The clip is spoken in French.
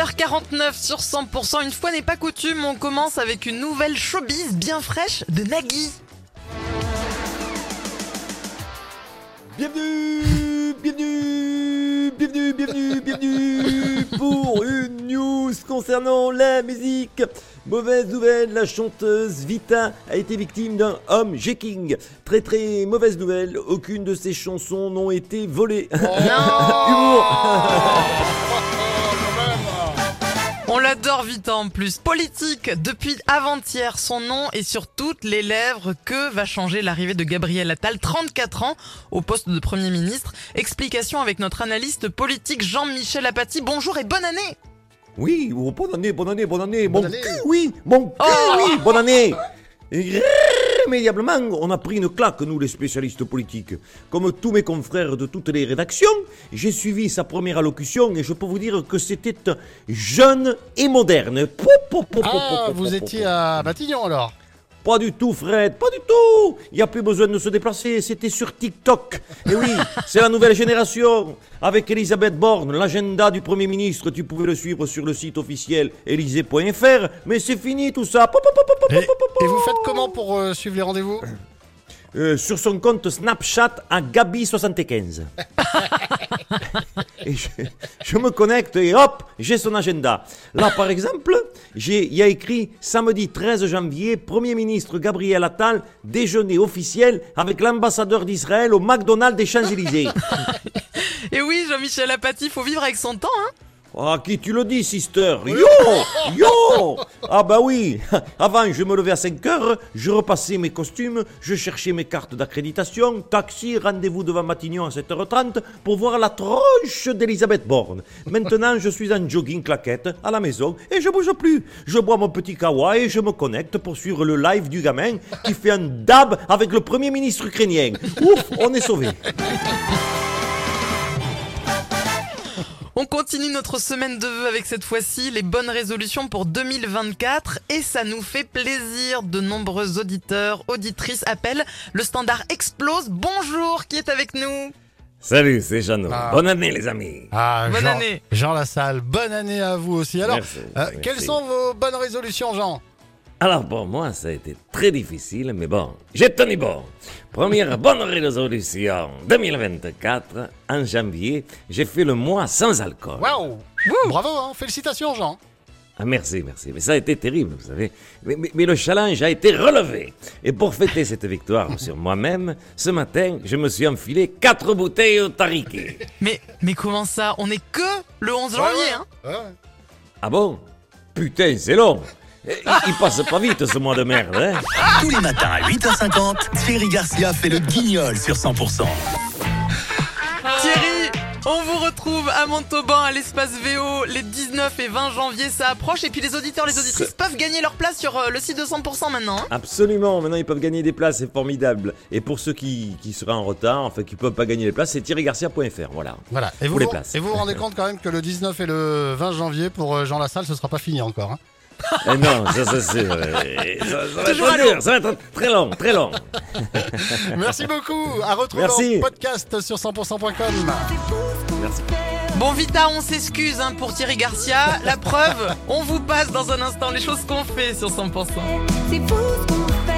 8h49 sur 100%. Une fois n'est pas coutume, on commence avec une nouvelle showbiz bien fraîche de Nagui. Bienvenue, bienvenue, bienvenue, bienvenue, bienvenue pour une news concernant la musique. Mauvaise nouvelle, la chanteuse Vita a été victime d'un home jacking. Très très mauvaise nouvelle, aucune de ses chansons n'ont été volées. Humour. On l'adore vite en plus. Politique, depuis avant-hier, son nom est sur toutes les lèvres. Que va changer l'arrivée de Gabriel Attal, 34 ans, au poste de Premier ministre? Explication avec notre analyste politique Jean-Michel Apathy. Bonjour et bonne année Oui, oh, bonne année, bonne année, bonne année. Bonne année. cul, oui, cul, Oh. oui, bonne année. Irrémédiablement, on a pris une claque, nous les spécialistes politiques. Comme tous mes confrères de toutes les rédactions, j'ai suivi sa première allocution et je peux vous dire que c'était jeune et moderne. Ah, vous étiez à Matignon alors? Pas du tout, Fred, pas du tout. Il n'y a plus besoin de se déplacer, c'était sur TikTok. Et oui, c'est la nouvelle génération. Avec Elisabeth Borne, l'agenda du Premier ministre, tu pouvais le suivre sur le site officiel élysée.fr. Mais c'est fini tout ça. Et vous faites comment pour euh, suivre les rendez-vous? Euh, sur son compte Snapchat à Gabi75. je, me connecte et hop, j'ai son agenda. Là, par exemple, il y a écrit samedi 13 janvier, Premier ministre Gabriel Attal, déjeuner officiel avec l'ambassadeur d'Israël au McDonald's des Champs-Élysées. Et oui, Jean-Michel Apathy, faut vivre avec son temps, hein Ah, qui tu le dis, sister? Yo Yo Ah bah oui Avant, je me levais à 5 heures, je repassais mes costumes, je cherchais mes cartes d'accréditation, taxi, rendez-vous devant Matignon à 7h30 pour voir la tronche d'Elisabeth Borne. Maintenant, je suis en jogging claquette à la maison et je bouge plus. Je bois mon petit kawa et je me connecte pour suivre le live du gamin qui fait un dab avec le premier ministre ukrainien. Ouf, on est sauvé. On continue notre semaine de vœux avec cette fois-ci les bonnes résolutions pour 2024 et ça nous fait plaisir. De nombreux auditeurs, auditrices appellent. Le standard explose. Bonjour, qui est avec nous? Salut, c'est Jeannot. Ah. Bonne année les amis. ah, Bonne Jean, année. Jean Lassalle, bonne année à vous aussi. Alors, Merci, euh, merci. quelles sont vos bonnes résolutions, Jean? Alors pour moi, ça a été très difficile, mais bon, j'ai tenu bon. Première bonne résolution 2024, en janvier, j'ai fait le mois sans alcool. Waouh Bravo, hein félicitations, Jean. Ah, merci, merci. Mais ça a été terrible, vous savez. Mais, mais- mais le challenge a été relevé. Et pour fêter cette victoire sur moi-même, ce matin, je me suis enfilé quatre bouteilles au tariqué. Mais, mais comment ça? On est que le 11 janvier, hein? Ouais, ouais. Ah bon? Putain, c'est long. Il, il passe pas vite ce mois de merde, hein Tous les matins à 8h50, Thierry Garcia fait le guignol sur 100%. Thierry, on vous retrouve à Montauban à l'espace VO les 19 et 20 janvier, ça approche. Et puis les auditeurs, les auditrices peuvent gagner leur place sur euh, le site de 100% maintenant. hein. Absolument, maintenant ils peuvent gagner des places, c'est formidable. Et pour ceux qui, qui seraient en retard, enfin qui peuvent pas gagner les places, c'est thierrygarcia.fr, voilà. Voilà. Et vous, Pour les vous- places. et vous vous rendez compte quand même que le 19 et le 20 janvier, pour euh, Jean Lassalle, ce sera pas fini encore. hein Eh non, ça, ça c'est vrai. Ça, ça va Toujours être dur, ça va être très long, très long. Merci beaucoup. À retrouver Merci. en podcast sur 100%.com. Merci. Bon Vita, on s'excuse hein, pour Thierry Garcia. La preuve, on vous passe dans un instant les choses qu'on fait sur 100%. C'est fou ce qu'on